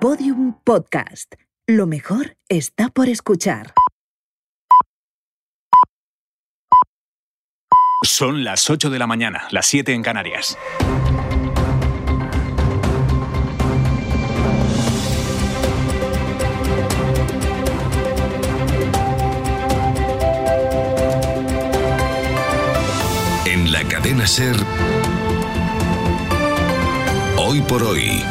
Podium Podcast. Lo mejor está por escuchar. Son las 8 de la mañana, las 7 en Canarias. En la cadena Ser. Hoy por hoy.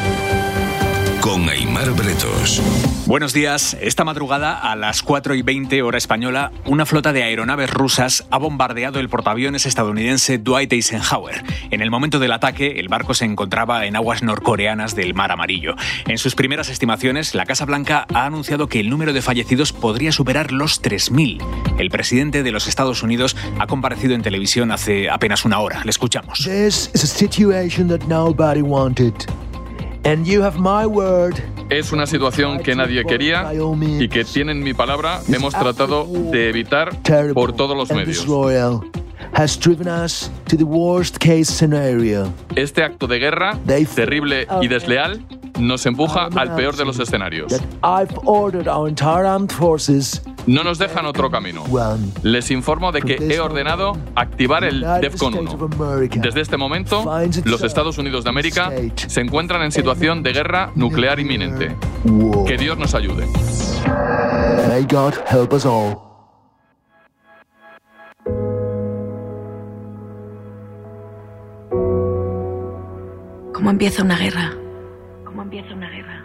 Con Aymar Bretos. Buenos días. Esta madrugada, a las 4 y 20 hora española, una flota de aeronaves rusas ha bombardeado el portaaviones estadounidense Dwight Eisenhower. En el momento del ataque, el barco se encontraba en aguas norcoreanas del Mar Amarillo. En sus primeras estimaciones, la Casa Blanca ha anunciado que el número de fallecidos podría superar los 3.000. El presidente de los Estados Unidos ha comparecido en televisión hace apenas una hora. Le escuchamos. This is a situation that nobody wanted. And you have my word. Es una situación que nadie quería y que tienen mi palabra. Hemos tratado de evitar por todos los medios. royal has driven us to the worst case scenario. Este acto de guerra, terrible y desleal, nos empuja al peor de los escenarios. No nos dejan otro camino. Les informo de que he ordenado activar el DEFCON 1. Desde este momento, los Estados Unidos de América se encuentran en situación de guerra nuclear inminente. Que Dios nos ayude. May God help us all. ¿Cómo empieza una guerra? ¿Cómo empieza una guerra?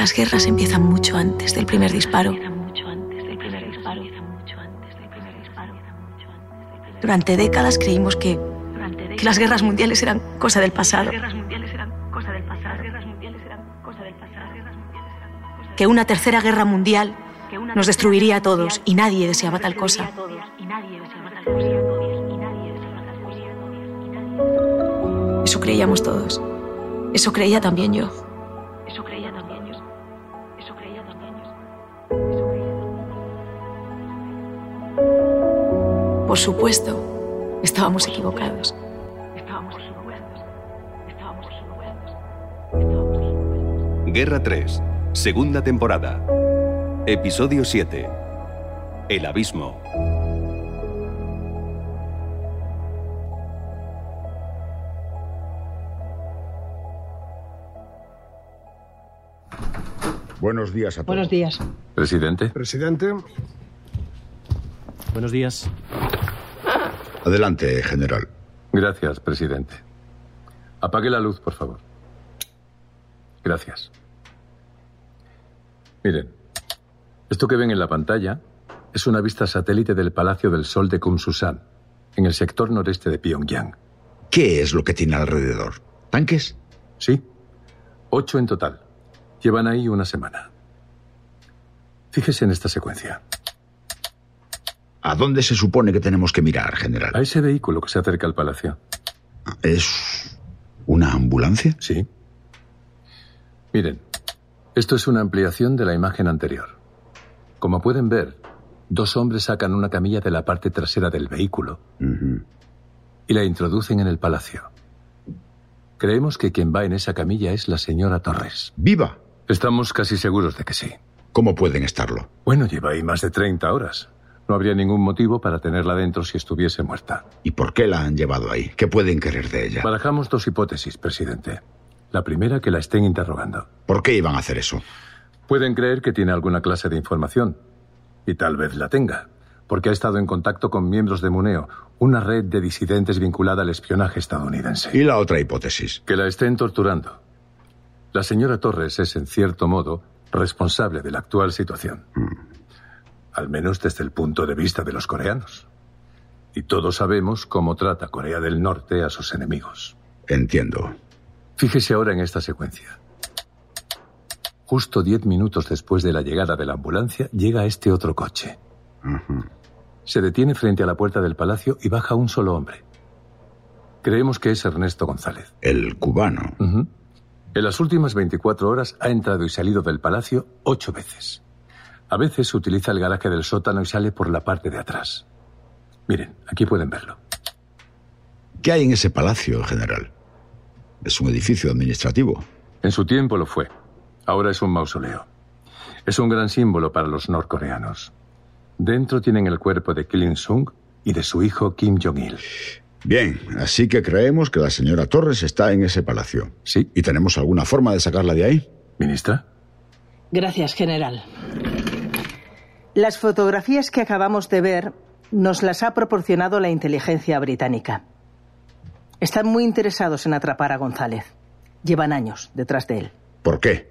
Las guerras empiezan mucho antes del primer disparo. Durante décadas creímos que, las guerras mundiales eran cosa del pasado. Que una tercera guerra mundial nos destruiría a todos y nadie deseaba tal cosa. Eso creíamos todos. Eso creía también yo. Por supuesto, estábamos equivocados. Estábamos equivocados. Estábamos equivocados. Guerra 3. Segunda temporada. Episodio 7. El abismo. Buenos días a todos. Buenos días. Presidente. Presidente. Buenos días. Adelante, general. Gracias, presidente. Apague la luz, por favor. Gracias. Miren, esto que ven en la pantalla es una vista satélite del Palacio del Sol de Kumsusan, en el sector noreste de Pyongyang. ¿Qué es lo que tiene alrededor? ¿Tanques? Sí, ocho en total. Llevan ahí una semana. Fíjese en esta secuencia. ¿A dónde se supone que tenemos que mirar, general? A ese vehículo que se acerca al palacio. ¿Es una ambulancia? Sí. Miren, esto es una ampliación de la imagen anterior. Como pueden ver, dos hombres sacan una camilla de la parte trasera del vehículo y la introducen en el palacio. Creemos que quien va en esa camilla es la señora Torres. ¿Viva? Estamos casi seguros de que sí. ¿Cómo pueden estarlo? Bueno, lleva ahí más de 30 horas. No habría ningún motivo para tenerla dentro si estuviese muerta. ¿Y por qué la han llevado ahí? ¿Qué pueden querer de ella? Barajamos dos hipótesis, presidente. La primera, que la estén interrogando. ¿Por qué iban a hacer eso? Pueden creer que tiene alguna clase de información. Y tal vez la tenga. Porque ha estado en contacto con miembros de Muneo, una red de disidentes vinculada al espionaje estadounidense. ¿Y la otra hipótesis? Que la estén torturando. La señora Torres es, en cierto modo, responsable de la actual situación. Al menos desde el punto de vista de los coreanos. Y todos sabemos cómo trata Corea del Norte a sus enemigos. Entiendo. Fíjese ahora en esta secuencia. Justo diez minutos después de la llegada de la ambulancia, llega este otro coche. Se detiene frente a la puerta del palacio y baja un solo hombre. Creemos que es Ernesto González. El cubano. En las últimas 24 horas ha entrado y salido del palacio ocho veces. A veces utiliza el garaje del sótano y sale por la parte de atrás. Miren, aquí pueden verlo. ¿Qué hay en ese palacio, general? Es un edificio administrativo. En su tiempo lo fue. Ahora es un mausoleo. Es un gran símbolo para los norcoreanos. Dentro tienen el cuerpo de Kim Il-sung y de su hijo Kim Jong-il. Bien, así que creemos que la señora Torres está en ese palacio. Sí. ¿Y tenemos alguna forma de sacarla de ahí? ¿Ministra? Gracias, general. Las fotografías que acabamos de ver nos las ha proporcionado la inteligencia británica. Están muy interesados en atrapar a González. Llevan años detrás de él. ¿Por qué?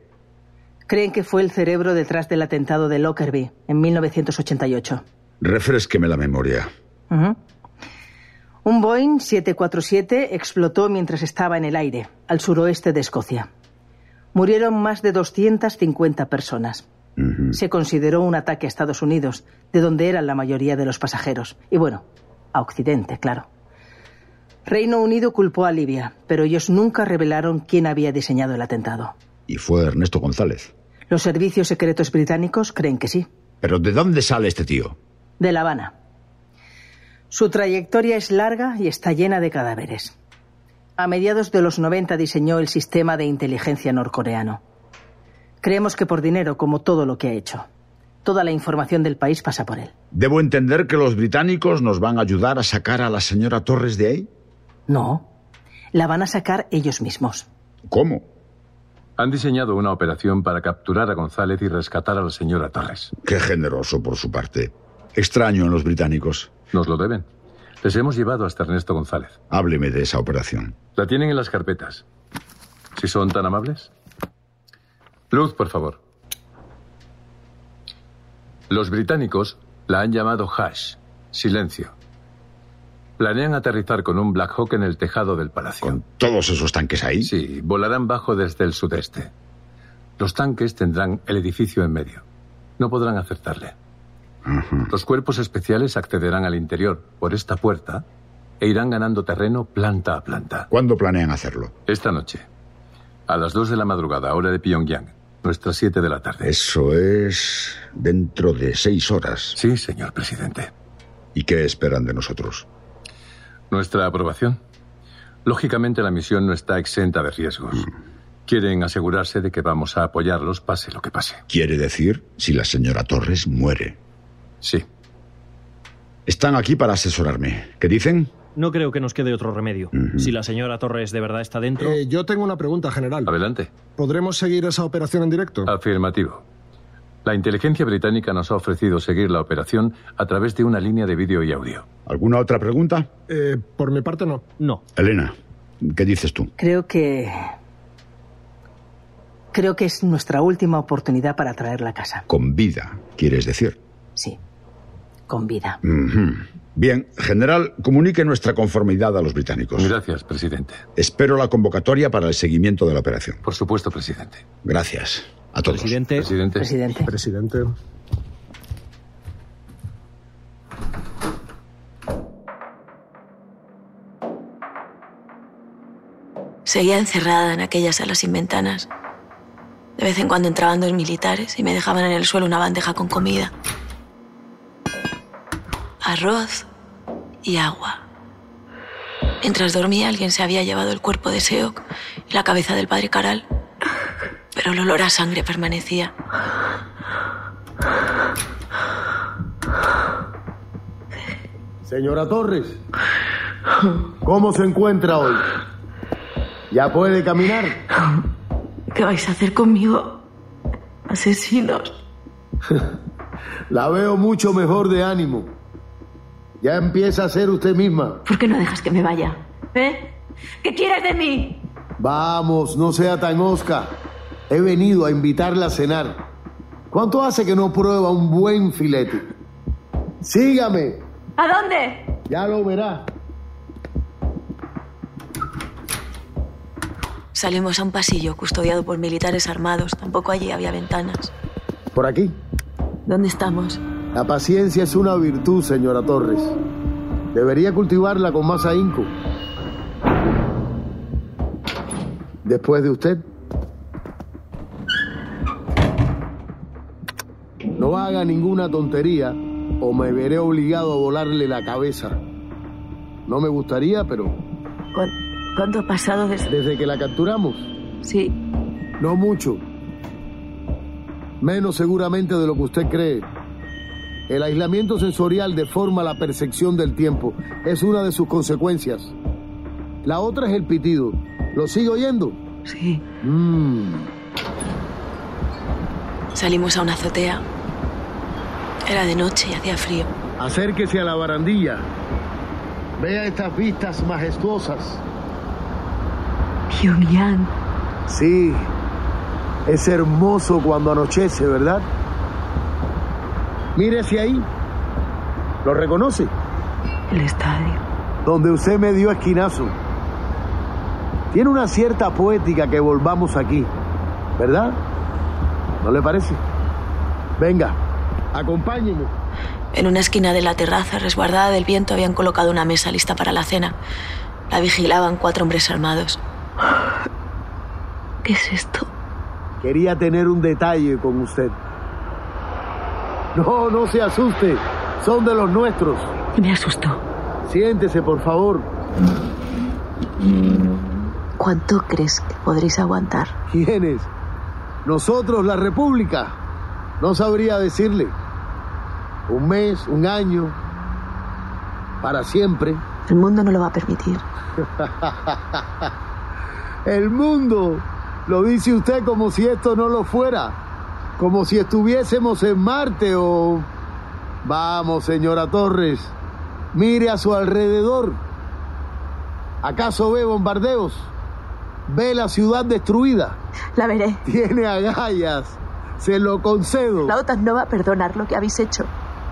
Creen que fue el cerebro detrás del atentado de Lockerbie en 1988. Refresqueme la memoria. Ujú. Un Boeing 747 explotó mientras estaba en el aire, al suroeste de Escocia. Murieron más de 250 personas. Se consideró un ataque a Estados Unidos, de donde eran la mayoría de los pasajeros. Y bueno, a Occidente, claro. Reino Unido culpó a Libia, pero ellos nunca revelaron quién había diseñado el atentado. Y fue Ernesto González. Los servicios secretos británicos creen que sí. ¿Pero de dónde sale este tío? De La Habana. Su trayectoria es larga y está llena de cadáveres. A mediados de los 90 diseñó el sistema de inteligencia norcoreano. Creemos que por dinero, como todo lo que ha hecho. Toda la información del país pasa por él. ¿Debo entender que los británicos nos van a ayudar a sacar a la señora Torres de ahí? No. La van a sacar ellos mismos. ¿Cómo? Han diseñado una operación para capturar a González y rescatar a la señora Torres. Qué generoso por su parte. Extraño en los británicos. Nos lo deben. Les hemos llevado hasta Ernesto González. Hábleme de esa operación. La tienen en las carpetas. Si son tan amables. Luz, por favor. Los británicos la han llamado Hash, silencio. Planean aterrizar con un Black Hawk en el tejado del palacio. ¿Con todos esos tanques ahí? Sí, volarán bajo desde el sudeste. Los tanques tendrán el edificio en medio. No podrán acertarle. Los cuerpos especiales accederán al interior por esta puerta e irán ganando terreno planta a planta. ¿Cuándo planean hacerlo? Esta noche, a las 2 de la madrugada, hora de Pyongyang, nuestras 7 de la tarde. Eso es dentro de seis horas. Sí, señor presidente. ¿Y qué esperan de nosotros? Nuestra aprobación. Lógicamente la misión no está exenta de riesgos. Quieren asegurarse de que vamos a apoyarlos pase lo que pase. Quiere decir si la señora Torres muere. Sí. Están aquí para asesorarme. ¿Qué dicen? No creo que nos quede otro remedio. Si la señora Torres de verdad está dentro... Eh, yo tengo una pregunta, general. Adelante. ¿Podremos seguir esa operación en directo? Afirmativo. La inteligencia británica nos ha ofrecido seguir la operación a través de una línea de vídeo y audio. ¿Alguna otra pregunta? Eh, por mi parte, no. No. Elena, ¿qué dices tú? Creo que... Creo que es nuestra última oportunidad para traerla a casa. Con vida, quieres decir. Sí. Con vida. Bien, general, comunique nuestra conformidad a los británicos. Gracias, presidente. Espero la convocatoria para el seguimiento de la operación. Por supuesto, presidente. Gracias. A todos. Presidente, Presidente. Presidente. Presidente. Seguía encerrada en aquellas salas sin ventanas. De vez en cuando entraban dos militares y me dejaban en el suelo una bandeja con comida. Arroz y agua. Mientras dormía, alguien se había llevado el cuerpo de Seok y la cabeza del padre Caral. Pero el olor a sangre permanecía. Señora Torres, ¿cómo se encuentra hoy? ¿Ya puede caminar? ¿Qué vais a hacer conmigo? Asesinos. La veo mucho mejor de ánimo. Ya empieza a ser usted misma. ¿Por qué no dejas que me vaya? ¿Eh? ¿Qué quieres de mí? Vamos, no sea tan osca. He venido a invitarla a cenar. ¿Cuánto hace que no prueba un buen filete? Sígame, ¿A dónde? ya lo verá. Salimos a un pasillo custodiado por militares armados. Tampoco allí había ventanas. Por aquí. ¿Dónde estamos? La paciencia es una virtud, señora Torres. Debería cultivarla con más ahínco. Después de usted. No haga ninguna tontería o me veré obligado a volarle la cabeza. No me gustaría, pero ¿Cuánto ha pasado desde...? Desde que la capturamos. Sí. No mucho. Menos seguramente de lo que usted cree. El aislamiento sensorial deforma la percepción del tiempo. Es una de sus consecuencias. La otra es el pitido. ¿Lo sigue oyendo? Sí. Mm. Salimos a una azotea. Era de noche y hacía frío. Acérquese a la barandilla. Vea estas vistas majestuosas. Pyongyang. Sí. Es hermoso cuando anochece, ¿verdad? Mire hacia ahí. ¿Lo reconoce? El estadio. Donde usted me dio esquinazo. Tiene una cierta poética que volvamos aquí, ¿verdad? ¿No le parece? Venga, acompáñeme. En una esquina de la terraza, resguardada del viento, habían colocado una mesa lista para la cena. La vigilaban cuatro hombres armados. ¿Qué es esto? Quería tener un detalle con usted. No, no se asuste. Son de los nuestros. Me asustó. Siéntese, por favor. ¿Cuánto crees que podréis aguantar? ¿Quiénes? Nosotros, la República. No sabría decirle. Un mes, un año. Para siempre. El mundo no lo va a permitir. El mundo. Lo dice usted como si esto no lo fuera. Como si estuviésemos en Marte o... Vamos, señora Torres. Mire a su alrededor. ¿Acaso ve bombardeos? ¿Ve la ciudad destruida? La veré. Tiene agallas. Se lo concedo. La OTAN no va a perdonar lo que habéis hecho.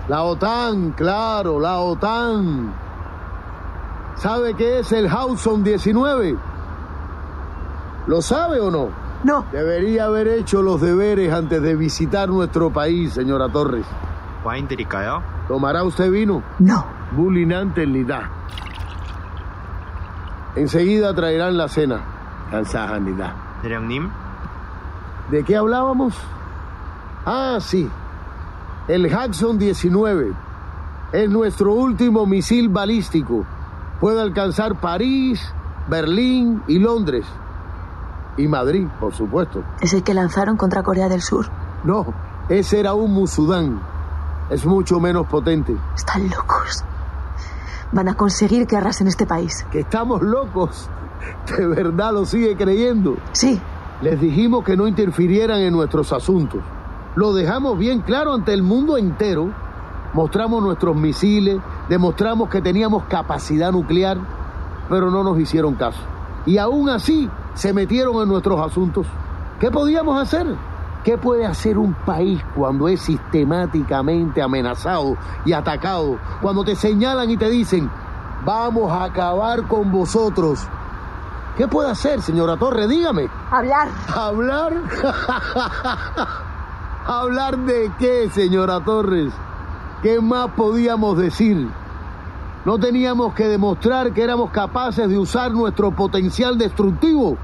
La OTAN, claro, la OTAN. ¿Sabe qué es el Hudson 19? ¿Lo sabe o no? No. Debería haber hecho los deberes antes de visitar nuestro país, señora Torres. ¿Tomará usted vino? No. Bulinante ni da. Enseguida traerán la cena. Cansada ni da. ¿De qué hablábamos? Ah, sí. El Jackson 19 es nuestro último misil balístico. Puede alcanzar París, Berlín y Londres. Y Madrid, por supuesto. Es el que lanzaron contra Corea del Sur. No, ese era un Musudán. Es mucho menos potente. Están locos. Van a conseguir que arrasen este país. Que estamos locos. ¿De verdad lo sigue creyendo? Sí. Les dijimos que no interfirieran en nuestros asuntos. Lo dejamos bien claro ante el mundo entero. Mostramos nuestros misiles, demostramos que teníamos capacidad nuclear, pero no nos hicieron caso. Y aún así se metieron en nuestros asuntos. ¿Qué podíamos hacer? ¿Qué puede hacer un país cuando es sistemáticamente amenazado y atacado? Cuando te señalan y te dicen, vamos a acabar con vosotros. ¿Qué puede hacer, señora Torre? Dígame. Hablar. ¿Hablar? ¿Hablar de qué, señora Torres? ¿Qué más podíamos decir? ¿No teníamos que demostrar que éramos capaces de usar nuestro potencial destructivo?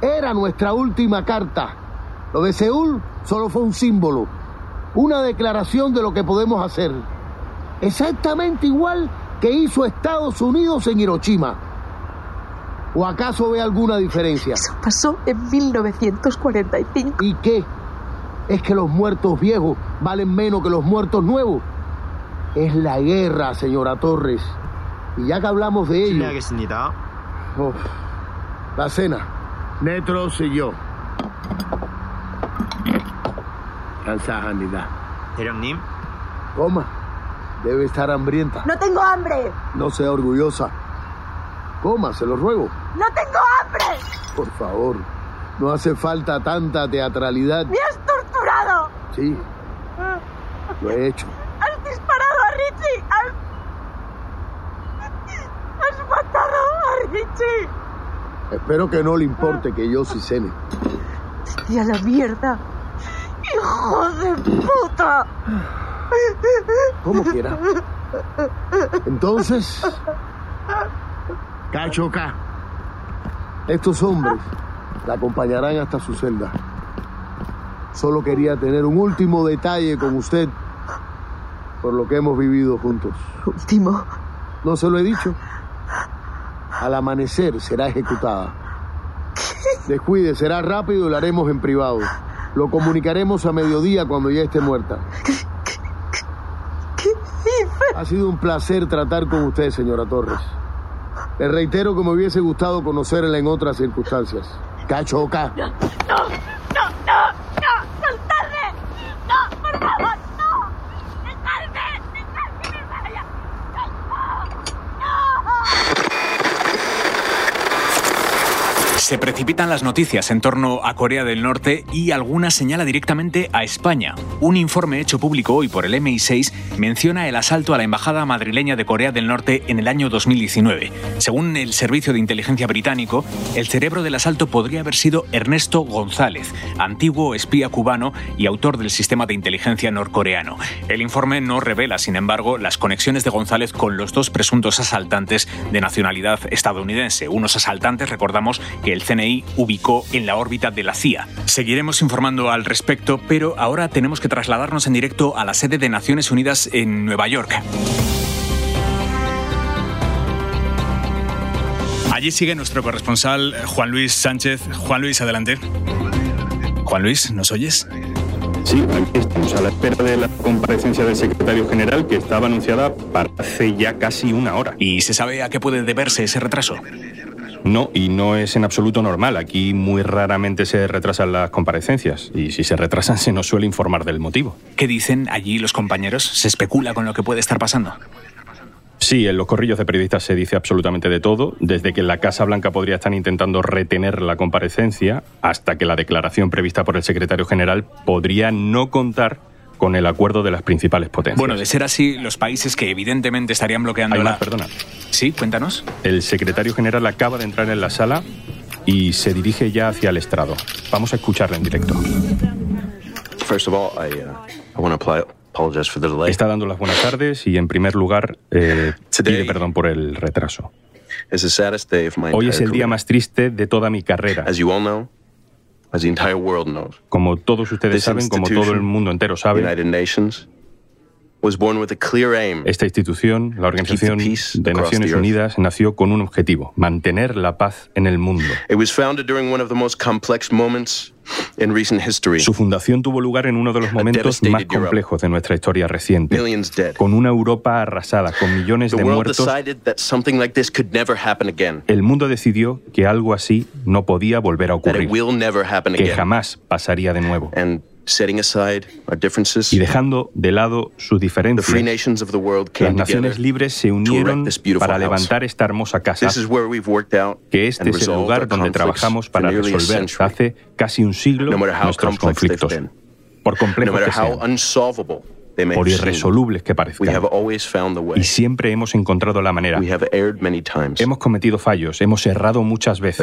Era nuestra última carta. Lo de Seúl solo fue un símbolo, una declaración de lo que podemos hacer. Exactamente igual que hizo Estados Unidos en Hiroshima. ¿O acaso ve alguna diferencia? Eso pasó en 1945. ¿Y qué? Es que los muertos viejos valen menos que los muertos nuevos. Es la guerra, señora Torres. Y ya que hablamos de ello... Oh, la cena. Netros y yo. Cansajanidad. nim? Coma. Debe estar hambrienta. No tengo hambre. No sea orgullosa. Coma, se lo ruego. No tengo hambre. Por favor, no hace falta tanta teatralidad. ¡Me has torturado! Sí. Lo he hecho. ¡Has disparado a Richie! ¡Has, has matado a Richie! Espero que no le importe que yo sí cene. ¡Y a la mierda! ¡Hijo de puta! Como quiera. Entonces, Cachoca, estos hombres la acompañarán hasta su celda. Solo quería tener un último detalle con usted por lo que hemos vivido juntos. Último. ¿No se lo he dicho? Al amanecer será ejecutada. Descuide, será rápido y lo haremos en privado. Lo comunicaremos a mediodía cuando ya esté muerta. Ha sido un placer tratar con usted, señora Torres. Le reitero que me hubiese gustado conocerla en otras circunstancias. Cachoca. No, no, soltadme. No, por favor, no. Dejadme, dejadme que me vaya. Se precipitan las noticias en torno a Corea del Norte y alguna señala directamente a España. Un informe hecho público hoy por el MI6 menciona el asalto a la embajada madrileña de Corea del Norte en el año 2019. Según el Servicio de Inteligencia británico, el cerebro del asalto podría haber sido Ernesto González, antiguo espía cubano y autor del sistema de inteligencia norcoreano. El informe no revela, sin embargo, las conexiones de González con los dos presuntos asaltantes de nacionalidad estadounidense. Unos asaltantes, recordamos, que el CNI ubicó en la órbita de la CIA. Seguiremos informando al respecto, pero ahora tenemos que trasladarnos en directo a la sede de Naciones Unidas en Nueva York. Allí sigue nuestro corresponsal Juan Luis Sánchez. Juan Luis, adelante. Juan Luis, ¿nos oyes? Sí, aquí estamos a la espera de la comparecencia del secretario general que estaba anunciada para hace ya casi una hora. ¿Y se sabe a qué puede deberse ese retraso? No, y no es en absoluto normal. Aquí muy raramente se retrasan las comparecencias y si se retrasan se nos suele informar del motivo. ¿Qué dicen allí los compañeros? ¿Se especula con lo que puede estar pasando? Sí, en los corrillos de periodistas se dice absolutamente de todo, desde que la Casa Blanca podría estar intentando retener la comparecencia hasta que la declaración prevista por el secretario general podría no contar con el acuerdo de las principales potencias. Bueno, de ser así, los países que evidentemente estarían bloqueando Hay la... más, perdona. Sí, cuéntanos. El secretario general acaba de entrar en la sala y se dirige ya hacia el estrado. Vamos a escucharle en directo. First of all, I, uh, I want to apologize for the delay. Está dando las buenas tardes y en primer lugar eh, pide perdón por el retraso. Hoy es el día más triste de toda mi carrera. As you all know, Como todos ustedes saben, como todo el mundo entero sabe, esta institución, la Organización de Naciones Unidas, nació con un objetivo, mantener la paz en el mundo. It was founded during one of the most complex moments in recent history. Su fundación tuvo lugar en uno de los momentos más complejos de nuestra historia reciente, Millions dead. con una Europa arrasada, con millones de muertos. decided that something like this could never happen again. El mundo decidió que algo así no podía volver a ocurrir, will never happen que again. jamás pasaría de nuevo. And setting aside our differences, Y dejando de lado sus diferencias, las naciones libres se unieron para levantar esta hermosa casa, que este es el lugar donde trabajamos para resolver hace casi un siglo No matter how nuestros conflictos, por complejos que sean, unsolvable they may por irresolubles que we parezcan. have always found the way. Y siempre hemos encontrado la manera. We have erred many times. Hemos cometido fallos, hemos errado muchas veces.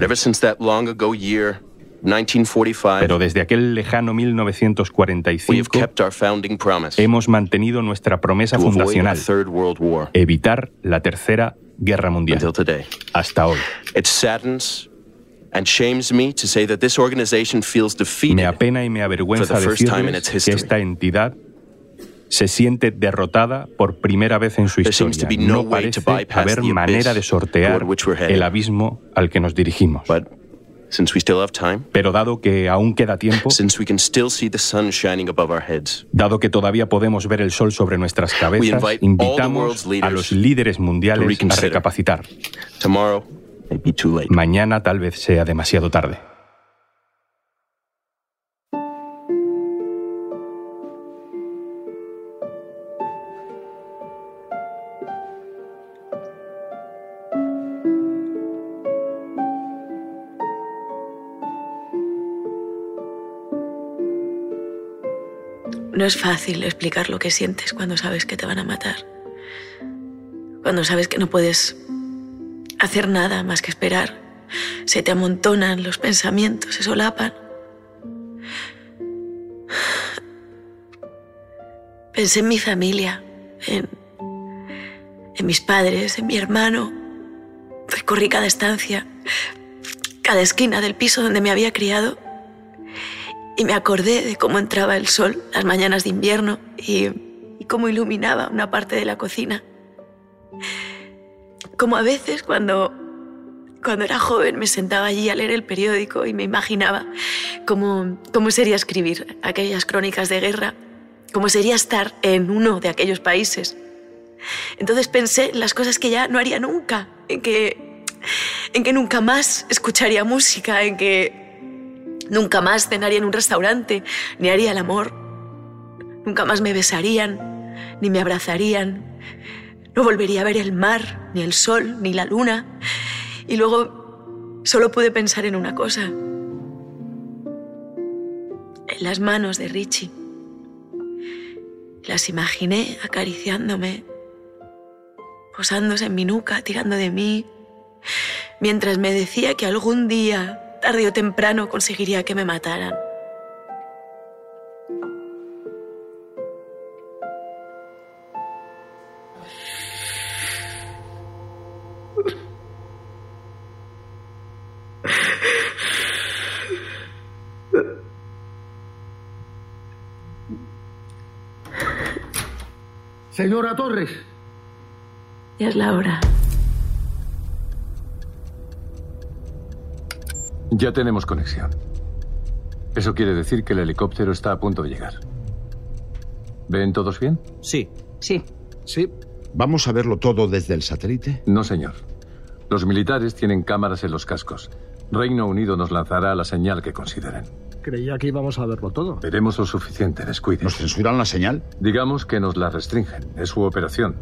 But ever since that long ago year, 1945, Pero desde aquel lejano we have 1945 kept our founding promise hemos mantenido nuestra promesa fundacional, evitar la tercera guerra mundial. until today. Hasta hoy. It saddens and shames me to say that this organization feels Me defeated apena y me for avergüenza the first time in decirles its que esta entidad se siente derrotada por primera vez en su historia. no parece haber the manera de sortear el abismo al que nos dirigimos. Pero dado que aún queda tiempo, since we can still see the sun shining above our heads, dado que todavía podemos ver el sol sobre nuestras cabezas, invite all the invitamos a los líderes to mundiales a recapacitar. tomorrow may be too late. Mañana tal vez sea demasiado tarde. No es fácil explicar lo que sientes cuando sabes que te van a matar. Cuando sabes que no puedes hacer nada más que esperar. Se te amontonan los pensamientos, se solapan. Pensé en mi familia, en, mis padres, en mi hermano. Recorrí cada estancia, cada esquina del piso donde me había criado y me acordé de cómo entraba el sol las mañanas de invierno y, cómo iluminaba una parte de la cocina. Como a veces cuando Cuando era joven me sentaba allí a leer el periódico y me imaginaba cómo, cómo sería escribir aquellas crónicas de guerra, cómo sería estar en uno de aquellos países. Entonces pensé en las cosas que ya no haría nunca, en que, en que nunca más escucharía música, en que nunca más cenaría en un restaurante, ni haría el amor, nunca más me besarían, ni me abrazarían, no volvería a ver el mar, ni el sol, ni la luna. Y luego solo pude pensar en una cosa. En las manos de Richie. Las imaginé acariciándome, posándose en mi nuca, tirando de mí, mientras me decía que algún día, tarde o temprano, conseguiría que me mataran. Señora Torres. Ya es la hora. Ya tenemos conexión. Eso quiere decir que el helicóptero está a punto de llegar. ¿Ven todos bien? Sí. Sí. Sí. ¿Vamos a verlo todo desde el satélite? No, señor. Los militares tienen cámaras en los cascos. Reino Unido nos lanzará la señal que consideren. Creía que íbamos a verlo todo. Veremos lo suficiente, descuide. ¿Nos censuran la señal? Digamos que nos la restringen. Es su operación.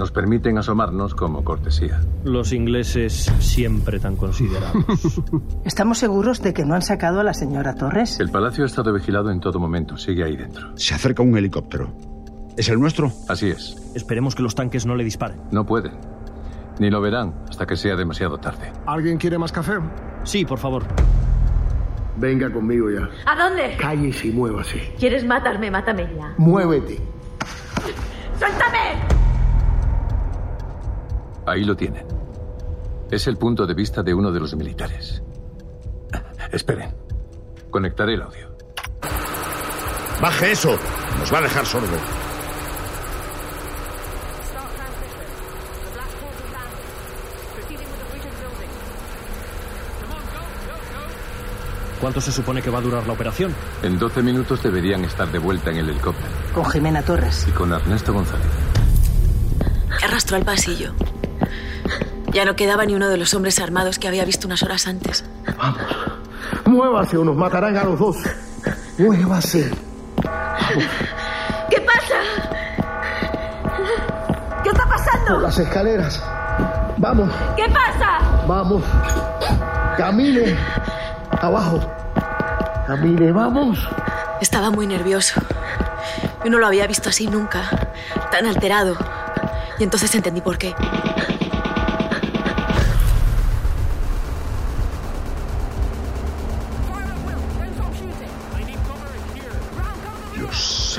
Nos permiten asomarnos como cortesía. Los ingleses siempre tan considerados. ¿Estamos seguros de que no han sacado a la señora Torres? El palacio ha estado vigilado en todo momento. Sigue ahí dentro. Se acerca un helicóptero. ¿Es el nuestro? Así es. Esperemos que los tanques no le disparen. No pueden. Ni lo verán hasta que sea demasiado tarde. ¿Alguien quiere más café? Sí, por favor. Venga conmigo ya. ¿A dónde? Cállese y muévase. ¿Quieres matarme? Mátame ya. Muévete. ¡Suéltame! Ahí lo tienen. Es el punto de vista de uno de los militares. Esperen. Conectaré el audio. Baje eso. Nos va a dejar sordo. ¿Cuánto se supone que va a durar la operación? En 12 minutos deberían estar de vuelta en el helicóptero. Con Jimena Torres. Y con Ernesto González. Arrastró al pasillo. Ya no quedaba ni uno de los hombres armados que había visto unas horas antes. Vamos. Muévase o nos matarán a los dos. Muévase. ¿Qué pasa? ¿Qué está pasando? Por las escaleras. Vamos. ¿Qué pasa? Vamos. Camine. Abajo. Camine, vamos. Estaba muy nervioso. Yo no lo había visto así nunca. Tan alterado. Y entonces entendí por qué.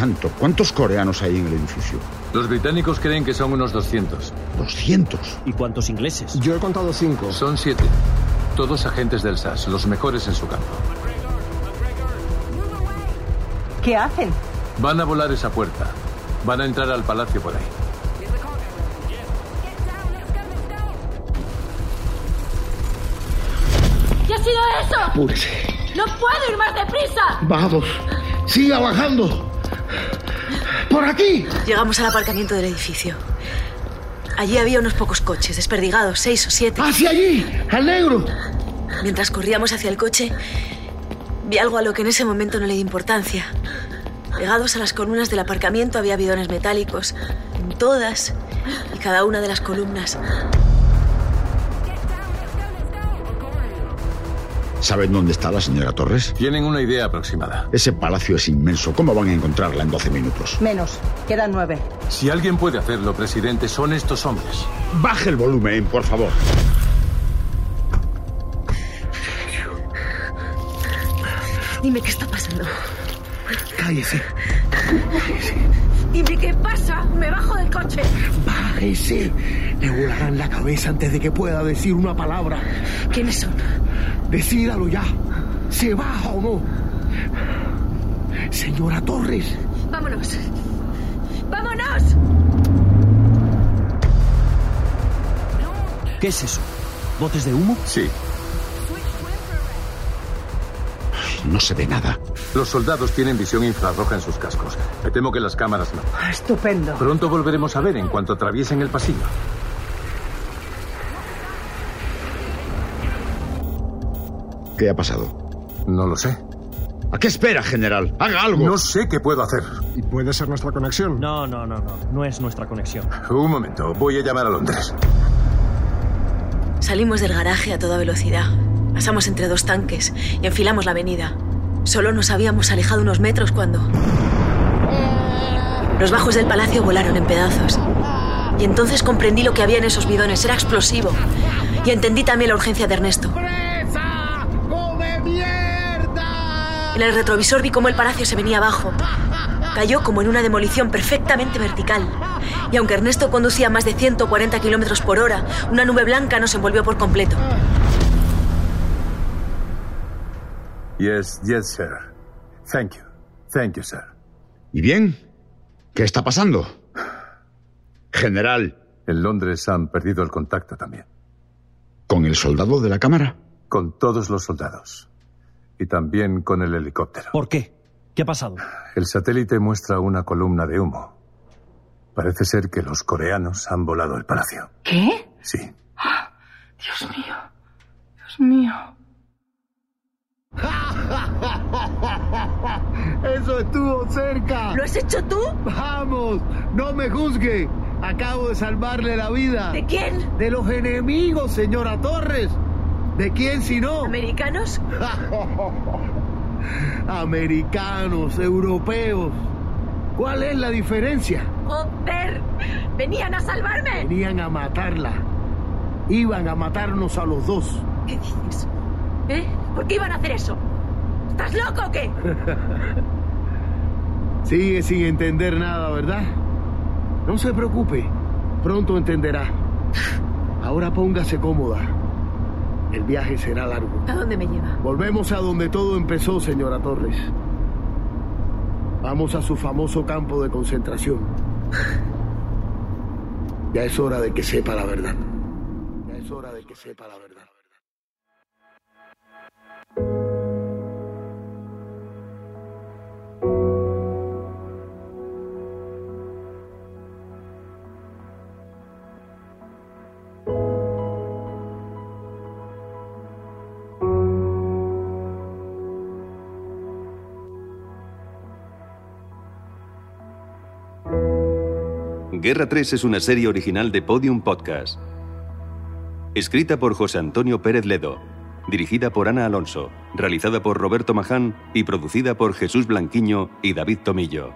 Santo, ¿cuántos coreanos hay en el edificio? Los británicos creen que son unos 200. ¿200? ¿Y cuántos ingleses? Yo he contado cinco. Son siete. Todos agentes del SAS, los mejores en su campo. ¿Qué hacen? Van a volar esa puerta. Van a entrar al palacio por ahí. ¿Qué ha sido eso? Apúrese. ¡No puedo ir más deprisa! Vamos. Siga bajando. Por aquí. Llegamos al aparcamiento del edificio. Allí había unos pocos coches, desperdigados, seis o siete. ¡Hacia allí! ¡Al negro! Mientras corríamos hacia el coche, vi algo a lo que en ese momento no le di importancia. Pegados a las columnas del aparcamiento había bidones metálicos, en todas y cada una de las columnas. ¿Saben dónde está la señora Torres? Tienen una idea aproximada. Ese palacio es inmenso. ¿Cómo van a encontrarla en 12 minutos? Menos. Quedan nueve. Si alguien puede hacerlo, presidente, son estos hombres. Baje el volumen, por favor. Dime qué está pasando. Cállese. Dime qué pasa. Me bajo del coche. Bájese. Le volarán la cabeza antes de que pueda decir una palabra. ¿Quiénes son? Decídalo ya. ¿Se baja o no? Señora Torres. Vámonos. ¡Vámonos! ¿Qué es eso? ¿Botes de humo? Sí. No se ve nada. Los soldados tienen visión infrarroja en sus cascos. Me temo que las cámaras no. Ah, Estupendo. Pronto volveremos a ver en cuanto atraviesen el pasillo. ¿Qué ha pasado? No lo sé. ¿A qué espera, general? Haga algo. No sé qué puedo hacer. ¿Y puede ser nuestra conexión? No, no, no, no. No es nuestra conexión. Un momento, voy a llamar a Londres. Salimos del garaje a toda velocidad. Pasamos entre dos tanques y enfilamos la avenida. Solo nos habíamos alejado unos metros cuando... Los bajos del palacio volaron en pedazos. Y entonces comprendí lo que había en esos bidones. Era explosivo. Y entendí también la urgencia de Ernesto. En el retrovisor vi cómo el palacio se venía abajo. Cayó como en una demolición perfectamente vertical. Y aunque Ernesto conducía a más de 140 kilómetros por hora, una nube blanca nos envolvió por completo. Yes, yes, sir. Thank you. Thank you, sir. ¿Y bien? ¿Qué está pasando? General. En Londres han perdido el contacto también. ¿Con el soldado de la cámara? Con todos los soldados. Y también con el helicóptero. ¿Por qué? ¿Qué ha pasado? El satélite muestra una columna de humo. Parece ser que los coreanos han volado el palacio. ¿Qué? Sí. Dios mío. Dios mío. Eso estuvo cerca. ¿Lo has hecho tú? Vamos, no me juzgue. Acabo de salvarle la vida. ¿De quién? De los enemigos, señora Torres. ¿De quién si no? ¿Americanos? Americanos, europeos. ¿Cuál es la diferencia? ¡Joder! ¡Venían a salvarme! Venían a matarla. Iban a matarnos a los dos. ¿Qué dices? ¿Eh? ¿Por qué iban a hacer eso? ¿Estás loco o qué? Sigue sin entender nada, ¿verdad? No se preocupe. Pronto entenderá. Ahora póngase cómoda. El viaje será largo. ¿A dónde me lleva? Volvemos a donde todo empezó, señora Torres. Vamos a su famoso campo de concentración. Ya es hora de que sepa la verdad. Ya es hora de que sepa la verdad. Guerra 3 es una serie original de Podium Podcast. Escrita por José Antonio Pérez Ledo, dirigida por Ana Alonso, realizada por Roberto Maján y producida por Jesús Blanquiño y David Tomillo.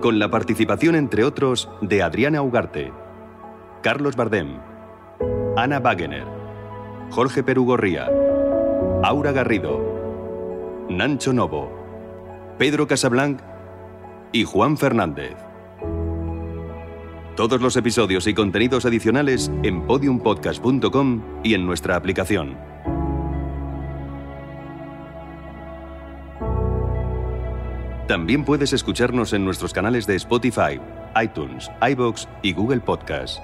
Con la participación, entre otros, de Adriana Ugarte, Carlos Bardem, Ana Wagener, Jorge Perugorría, Aura Garrido, Nancho Novo, Pedro Casablanc y Juan Fernández. Todos los episodios y contenidos adicionales en podiumpodcast.com y en nuestra aplicación. También puedes escucharnos en nuestros canales de Spotify, iTunes, iBox y Google Podcast.